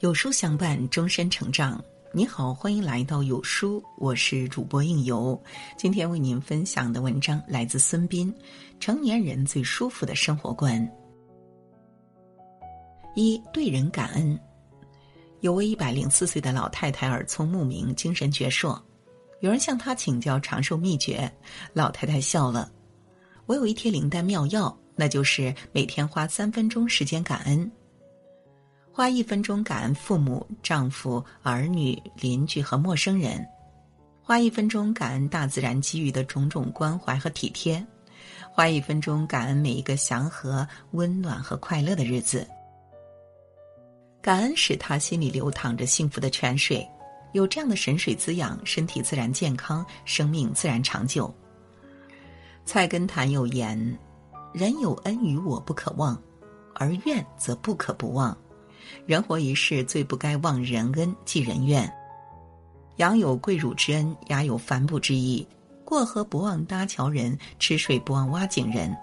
有书相伴，终身成长。你好，欢迎来到有书，我是主播应由。今天为您分享的文章来自孙斌，《成年人最舒服的生活观》。一对人感恩。有位一百零四岁的老太太耳聪目明，精神矍铄。有人向她请教长寿秘诀，老太太笑了：“我有一贴灵丹妙药，那就是每天花三分钟时间感恩。”花一分钟感恩父母、丈夫、儿女、邻居和陌生人；花一分钟感恩大自然给予的种种关怀和体贴；花一分钟感恩每一个祥和、温暖和快乐的日子。感恩使他心里流淌着幸福的泉水，有这样的神水滋养，身体自然健康，生命自然长久。菜根谭有言：“人有恩于我不可忘，而怨则不可不忘。”人活一世，最不该忘人恩，记人怨。羊有跪乳之恩，鸦有反哺之意。过河不忘搭桥人，吃水不忘挖井人。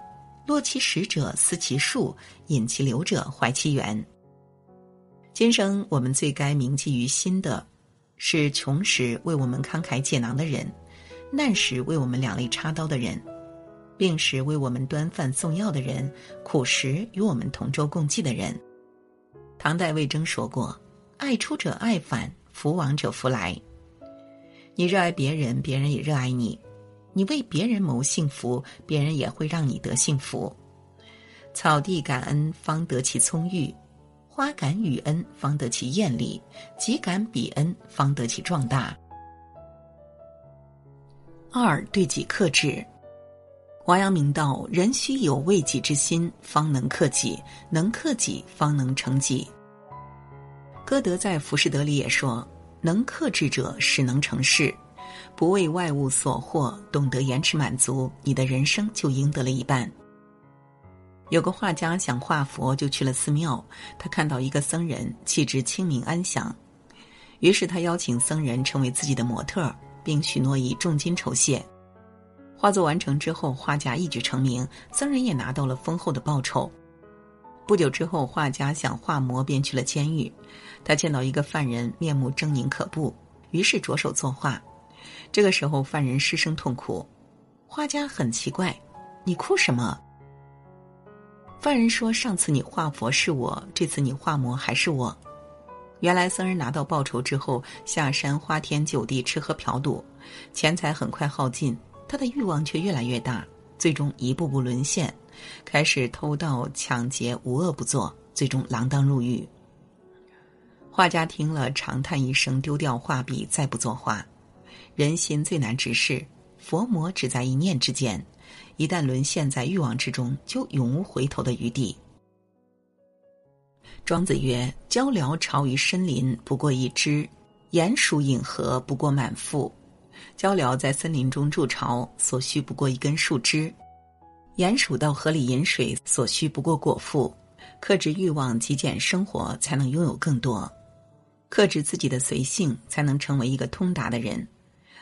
落其实者思其数，饮其流者怀其源。今生我们最该铭记于心的，是穷时为我们慷慨解囊的人，难时为我们两肋插刀的人，病时为我们端饭送药的人，苦时与我们同舟共济的人。唐代魏征说过：“爱出者爱返，福往者福来。”你热爱别人，别人也热爱你；你为别人谋幸福，别人也会让你得幸福。草地感恩，方得其葱郁；花感雨恩，方得其艳丽；己感彼恩，方得其壮大。二对己克制。王阳明道：“人须有为己之心，方能克己；能克己，方能成己。”歌德在《浮士德》里也说：“能克制者，始能成事。不为外物所惑，懂得延迟满足，你的人生就赢得了一半。”有个画家想画佛，就去了寺庙。他看到一个僧人气质清明安详，于是他邀请僧人成为自己的模特，并许诺以重金酬谢。画作完成之后，画家一举成名，僧人也拿到了丰厚的报酬。不久之后，画家想画魔，便去了监狱。他见到一个犯人面目狰狞可怖，于是着手作画。这个时候，犯人失声痛哭，画家很奇怪：“你哭什么？”犯人说：“上次你画佛是我，这次你画魔还是我。”原来僧人拿到报酬之后，下山花天酒地，吃喝嫖赌，钱财很快耗尽。他的欲望却越来越大，最终一步步沦陷，开始偷盗、抢劫，无恶不作，最终锒铛入狱。画家听了，长叹一声，丢掉画笔，再不作画。人心最难直视，佛魔只在一念之间，一旦沦陷在欲望之中，就永无回头的余地。庄子曰：“鹪鹩巢于深林，不过一枝；鼹鼠饮河，不过满腹。”鹪鹩在森林中筑巢，所需不过一根树枝；鼹鼠到河里饮水，所需不过果腹。克制欲望，极简生活，才能拥有更多；克制自己的随性，才能成为一个通达的人；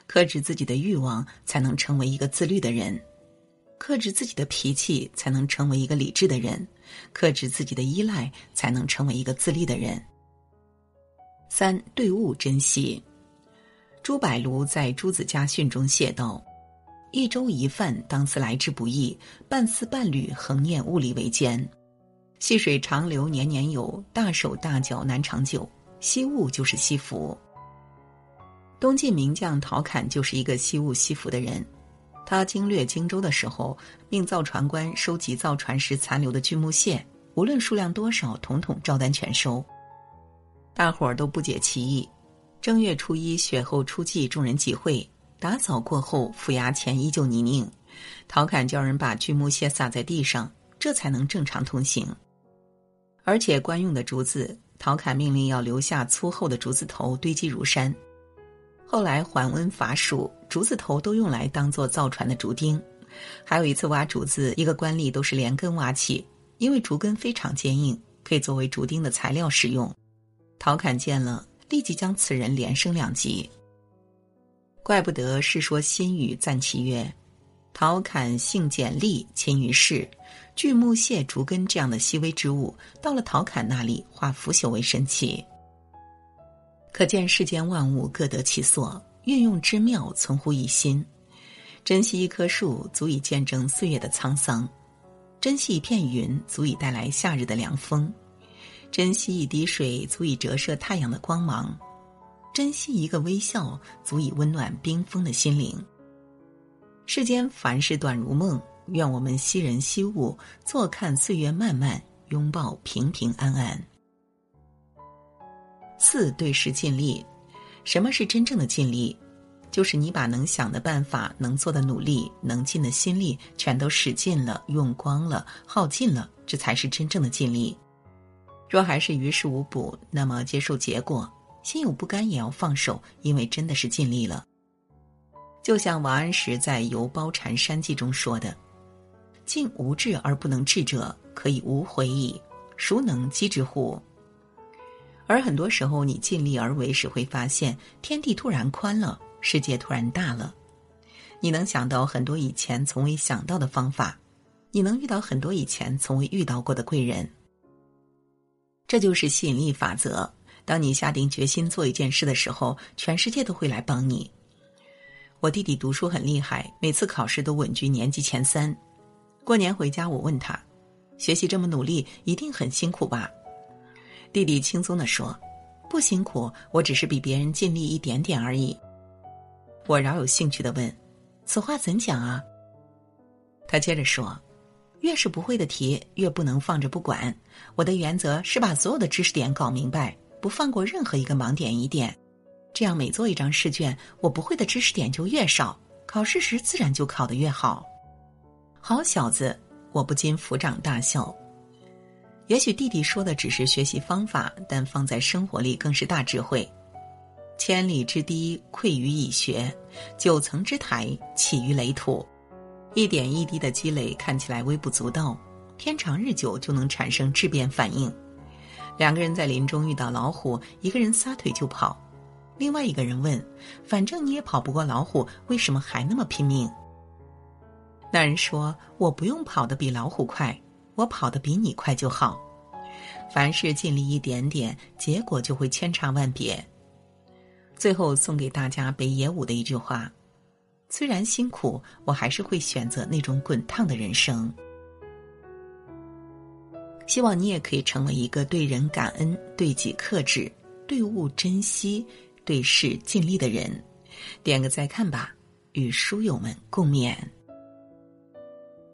克制自己的欲望，才能成为一个自律的人；克制自己的脾气，才能成为一个理智的人；克制自己的依赖，才能成为一个自立的人。三对物珍惜。朱柏庐在《朱子家训》中写道：“一粥一饭，当思来之不易；半丝半缕，恒念物力维艰。细水长流年年有，大手大脚难长久。惜物就是惜福。”东晋名将陶侃就是一个惜物惜福的人。他经略荆州的时候，命造船官收集造船时残留的锯木屑，无论数量多少，统统照单全收。大伙儿都不解其意。正月初一，雪后初霁，众人集会，打扫过后，府衙前依旧泥泞。陶侃叫人把锯木屑撒在地上，这才能正常通行。而且官用的竹子，陶侃命令要留下粗厚的竹子头堆积如山。后来缓温伐暑，竹子头都用来当做造船的竹钉。还有一次挖竹子，一个官吏都是连根挖起，因为竹根非常坚硬，可以作为竹钉的材料使用。陶侃见了。立即将此人连升两级。怪不得《世说新语》赞其曰：“陶侃性简丽，勤于事。锯木屑、竹根这样的细微之物，到了陶侃那里，化腐朽为神奇。”可见世间万物各得其所，运用之妙存乎一心。珍惜一棵树，足以见证岁月的沧桑；珍惜一片云，足以带来夏日的凉风；珍惜一滴水，足以折射太阳的光芒；珍惜一个微笑，足以温暖冰封的心灵。世间凡事短如梦，愿我们惜人惜物，坐看岁月漫漫，拥抱平平安安。四对事尽力，什么是真正的尽力？就是你把能想的办法、能做的努力、能尽的心力，全都使尽了、用光了、耗尽了，这才是真正的尽力。若还是于事无补，那么接受结果，心有不甘也要放手，因为真的是尽力了。就像王安石在《游褒禅山记》中说的：“尽无志而不能至者，可以无悔矣。孰能击之乎？”而很多时候，你尽力而为时，会发现天地突然宽了，世界突然大了。你能想到很多以前从未想到的方法，你能遇到很多以前从未遇到过的贵人。这就是吸引力法则。当你下定决心做一件事的时候，全世界都会来帮你。我弟弟读书很厉害，每次考试都稳居年级前三。过年回家，我问他：“学习这么努力，一定很辛苦吧？”弟弟轻松地说：“不辛苦，我只是比别人尽力一点点而已。”我饶有兴趣的问：“此话怎讲啊？”他接着说：“越是不会的题，越不能放着不管。我的原则是把所有的知识点搞明白，不放过任何一个盲点疑点。”这样每做一张试卷，我不会的知识点就越少，考试时自然就考得越好。好小子，我不禁抚掌大笑。也许弟弟说的只是学习方法，但放在生活里更是大智慧。千里之堤溃于蚁穴，九层之台起于垒土。一点一滴的积累看起来微不足道，天长日久就能产生质变反应。两个人在林中遇到老虎，一个人撒腿就跑。另外一个人问：“反正你也跑不过老虎，为什么还那么拼命？”那人说：“我不用跑得比老虎快，我跑得比你快就好。凡事尽力一点点，结果就会千差万别。”最后送给大家北野武的一句话：“虽然辛苦，我还是会选择那种滚烫的人生。”希望你也可以成为一个对人感恩、对己克制、对物珍惜。对事尽力的人，点个再看吧，与书友们共勉。